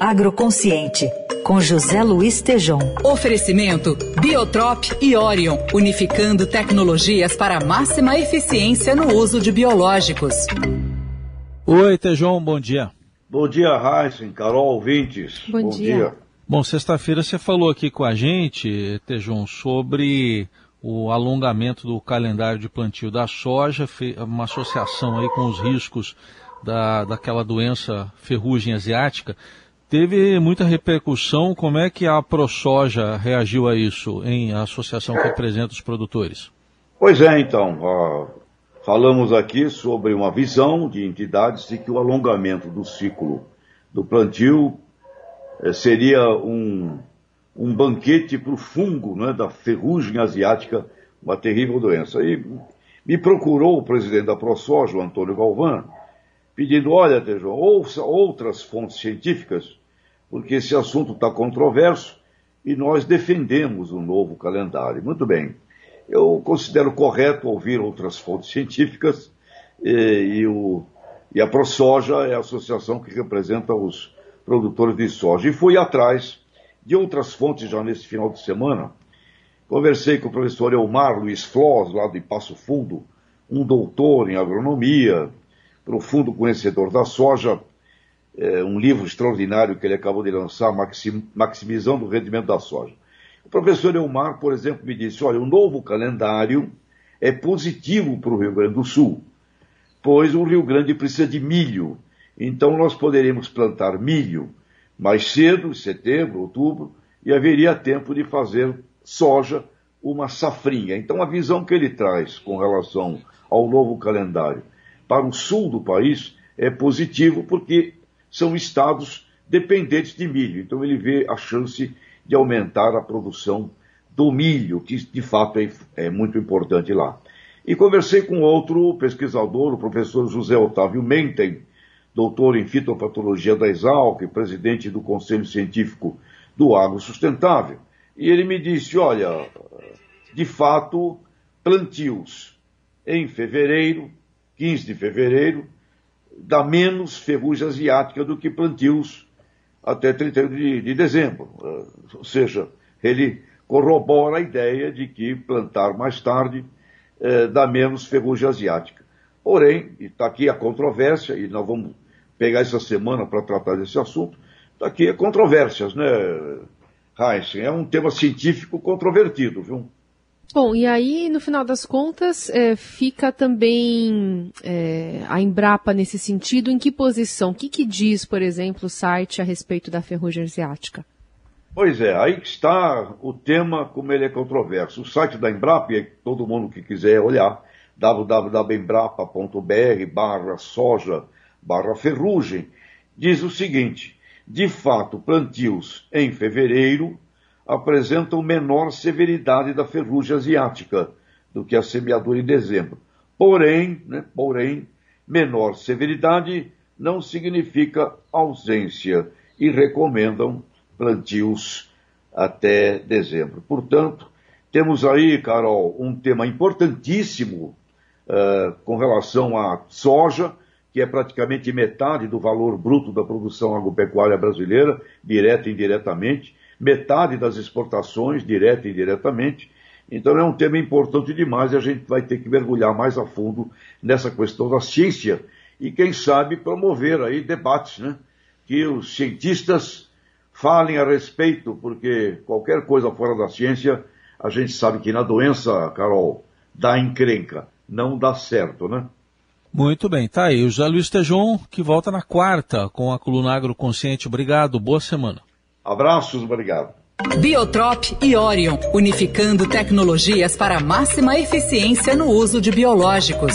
Agroconsciente, com José Luiz Tejom. Oferecimento Biotrop e Orion, unificando tecnologias para máxima eficiência no uso de biológicos. Oi, Tejom, bom dia. Bom dia, Heisen, Carol, ouvintes. Bom, bom dia. dia. Bom, sexta-feira você falou aqui com a gente, Tejom, sobre o alongamento do calendário de plantio da soja, uma associação aí com os riscos da, daquela doença ferrugem asiática. Teve muita repercussão. Como é que a ProSoja reagiu a isso em associação que representa os produtores? Pois é, então. Uh, falamos aqui sobre uma visão de entidades de que o alongamento do ciclo do plantio eh, seria um, um banquete para o fungo né, da ferrugem asiática, uma terrível doença. E me procurou o presidente da ProSoja, o Antônio Galvão, pedindo, olha, Tejo, ouça outras fontes científicas porque esse assunto está controverso e nós defendemos um novo calendário. Muito bem. Eu considero correto ouvir outras fontes científicas e, e, o, e a ProSoja é a associação que representa os produtores de soja. E fui atrás de outras fontes já nesse final de semana. Conversei com o professor Elmar Luiz Floss, lá de Passo Fundo, um doutor em agronomia, profundo conhecedor da soja, é, um livro extraordinário que ele acabou de lançar, Maxim, Maximizando o Rendimento da Soja. O professor Elmar, por exemplo, me disse, olha, o novo calendário é positivo para o Rio Grande do Sul, pois o Rio Grande precisa de milho, então nós poderemos plantar milho mais cedo, setembro, outubro, e haveria tempo de fazer soja uma safrinha. Então a visão que ele traz com relação ao novo calendário para o sul do país é positivo porque são estados dependentes de milho. Então ele vê a chance de aumentar a produção do milho, que de fato é, é muito importante lá. E conversei com outro pesquisador, o professor José Otávio Mentem, doutor em fitopatologia da Exalc, presidente do Conselho Científico do Agro Sustentável. E ele me disse, olha, de fato, plantios em fevereiro, 15 de fevereiro, dá menos ferrugem asiática do que plantios até 31 de, de dezembro. Uh, ou seja, ele corrobora a ideia de que plantar mais tarde uh, dá menos ferrugem asiática. Porém, está aqui a controvérsia, e nós vamos pegar essa semana para tratar desse assunto, está aqui a controvérsias, né, Heisen? É um tema científico controvertido, viu? Bom, e aí, no final das contas, é, fica também é, a Embrapa nesse sentido, em que posição? O que, que diz, por exemplo, o site a respeito da ferrugem asiática? Pois é, aí está o tema, como ele é controverso. O site da Embrapa, todo mundo que quiser olhar, www.embrapa.br barra soja barra ferrugem, diz o seguinte, de fato, plantios em fevereiro, apresentam menor severidade da ferrugem asiática do que a semeadura em dezembro. Porém, né, porém, menor severidade não significa ausência e recomendam plantios até dezembro. Portanto, temos aí, Carol, um tema importantíssimo uh, com relação à soja, que é praticamente metade do valor bruto da produção agropecuária brasileira, direta e indiretamente, metade das exportações, direta e indiretamente. Então é um tema importante demais e a gente vai ter que mergulhar mais a fundo nessa questão da ciência e, quem sabe, promover aí debates, né? Que os cientistas falem a respeito, porque qualquer coisa fora da ciência, a gente sabe que na doença, Carol, dá encrenca, não dá certo, né? Muito bem, tá aí. O José Luiz Tejon, que volta na quarta com a coluna Agroconsciente. Obrigado, boa semana. Abraços, obrigado. Biotrop e Orion, unificando tecnologias para máxima eficiência no uso de biológicos.